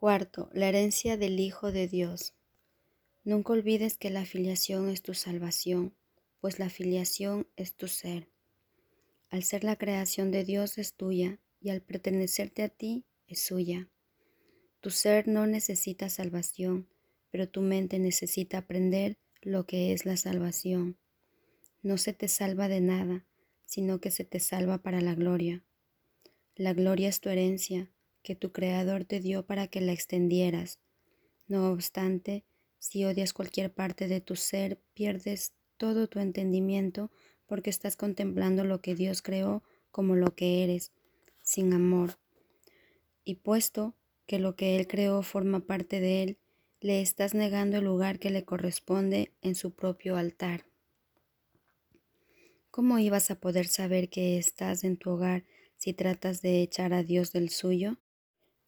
Cuarto, la herencia del Hijo de Dios. Nunca olvides que la filiación es tu salvación, pues la filiación es tu ser. Al ser la creación de Dios es tuya y al pertenecerte a ti es suya. Tu ser no necesita salvación, pero tu mente necesita aprender lo que es la salvación. No se te salva de nada, sino que se te salva para la gloria. La gloria es tu herencia que tu Creador te dio para que la extendieras. No obstante, si odias cualquier parte de tu ser, pierdes todo tu entendimiento porque estás contemplando lo que Dios creó como lo que eres, sin amor. Y puesto que lo que Él creó forma parte de Él, le estás negando el lugar que le corresponde en su propio altar. ¿Cómo ibas a poder saber que estás en tu hogar si tratas de echar a Dios del suyo?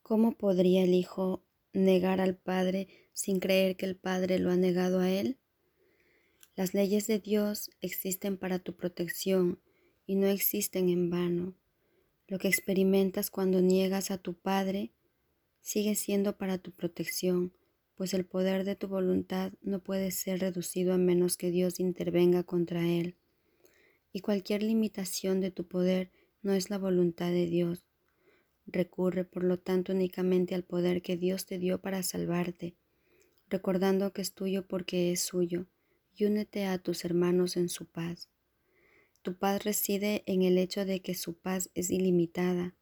¿Cómo podría el Hijo negar al Padre sin creer que el Padre lo ha negado a Él? Las leyes de Dios existen para tu protección y no existen en vano. Lo que experimentas cuando niegas a tu Padre sigue siendo para tu protección, pues el poder de tu voluntad no puede ser reducido a menos que Dios intervenga contra él. Y cualquier limitación de tu poder no es la voluntad de Dios. Recurre, por lo tanto, únicamente al poder que Dios te dio para salvarte, recordando que es tuyo porque es suyo, y únete a tus hermanos en su paz. Tu paz reside en el hecho de que su paz es ilimitada.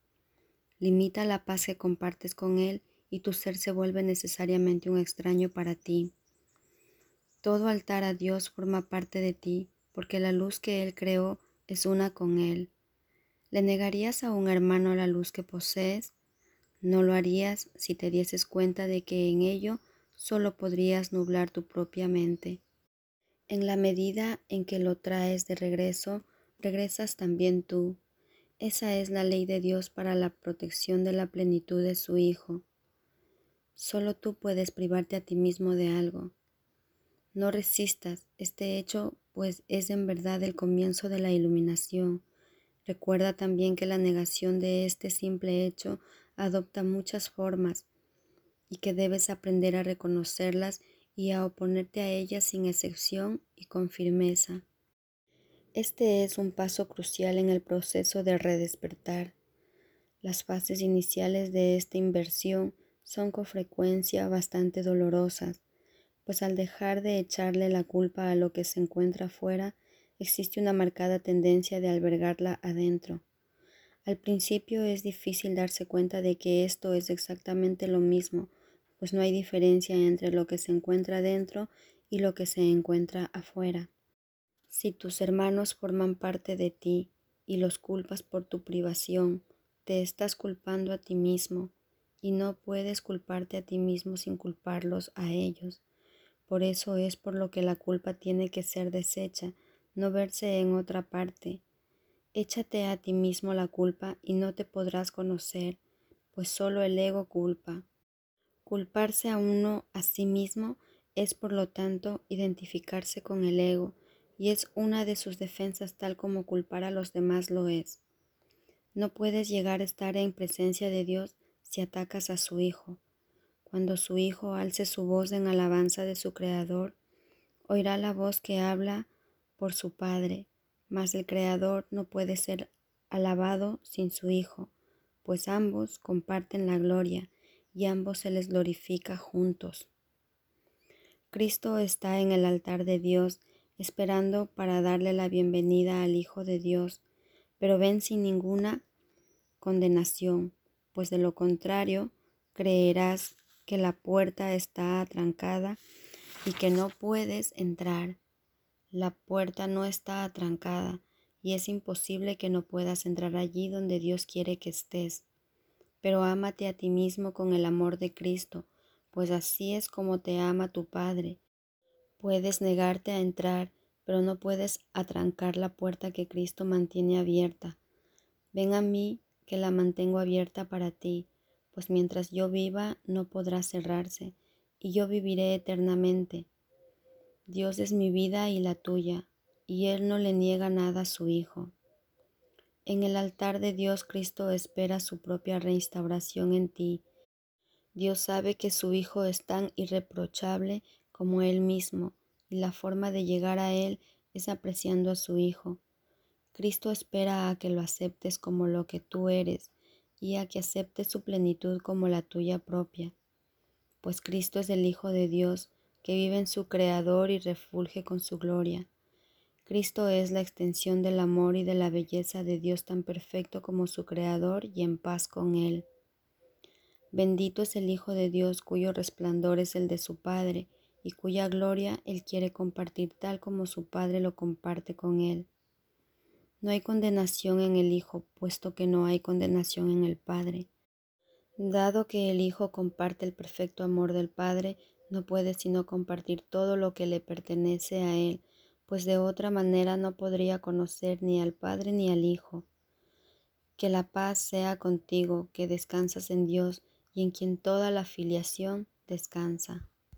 Limita la paz que compartes con Él y tu ser se vuelve necesariamente un extraño para ti. Todo altar a Dios forma parte de ti, porque la luz que Él creó es una con Él. ¿Le negarías a un hermano la luz que posees? No lo harías si te dieses cuenta de que en ello solo podrías nublar tu propia mente. En la medida en que lo traes de regreso, regresas también tú. Esa es la ley de Dios para la protección de la plenitud de su Hijo. Solo tú puedes privarte a ti mismo de algo. No resistas este hecho, pues es en verdad el comienzo de la iluminación. Recuerda también que la negación de este simple hecho adopta muchas formas y que debes aprender a reconocerlas y a oponerte a ellas sin excepción y con firmeza. Este es un paso crucial en el proceso de redespertar. Las fases iniciales de esta inversión son con frecuencia bastante dolorosas, pues al dejar de echarle la culpa a lo que se encuentra afuera, existe una marcada tendencia de albergarla adentro. Al principio es difícil darse cuenta de que esto es exactamente lo mismo, pues no hay diferencia entre lo que se encuentra dentro y lo que se encuentra afuera. Si tus hermanos forman parte de ti y los culpas por tu privación, te estás culpando a ti mismo y no puedes culparte a ti mismo sin culparlos a ellos. Por eso es por lo que la culpa tiene que ser deshecha no verse en otra parte. Échate a ti mismo la culpa y no te podrás conocer, pues solo el ego culpa. Culparse a uno a sí mismo es por lo tanto identificarse con el ego y es una de sus defensas tal como culpar a los demás lo es. No puedes llegar a estar en presencia de Dios si atacas a su Hijo. Cuando su Hijo alce su voz en alabanza de su Creador, oirá la voz que habla por su Padre, mas el Creador no puede ser alabado sin su Hijo, pues ambos comparten la gloria y ambos se les glorifica juntos. Cristo está en el altar de Dios esperando para darle la bienvenida al Hijo de Dios, pero ven sin ninguna condenación, pues de lo contrario creerás que la puerta está atrancada y que no puedes entrar. La puerta no está atrancada y es imposible que no puedas entrar allí donde Dios quiere que estés. Pero ámate a ti mismo con el amor de Cristo, pues así es como te ama tu Padre. Puedes negarte a entrar, pero no puedes atrancar la puerta que Cristo mantiene abierta. Ven a mí, que la mantengo abierta para ti, pues mientras yo viva no podrá cerrarse, y yo viviré eternamente. Dios es mi vida y la tuya, y Él no le niega nada a su Hijo. En el altar de Dios Cristo espera su propia reinstauración en ti. Dios sabe que su Hijo es tan irreprochable como Él mismo, y la forma de llegar a Él es apreciando a su Hijo. Cristo espera a que lo aceptes como lo que tú eres y a que aceptes su plenitud como la tuya propia, pues Cristo es el Hijo de Dios que vive en su Creador y refulge con su gloria. Cristo es la extensión del amor y de la belleza de Dios tan perfecto como su Creador y en paz con Él. Bendito es el Hijo de Dios cuyo resplandor es el de su Padre y cuya gloria Él quiere compartir tal como su Padre lo comparte con Él. No hay condenación en el Hijo, puesto que no hay condenación en el Padre. Dado que el Hijo comparte el perfecto amor del Padre, no puede sino compartir todo lo que le pertenece a Él, pues de otra manera no podría conocer ni al Padre ni al Hijo. Que la paz sea contigo, que descansas en Dios y en quien toda la filiación descansa.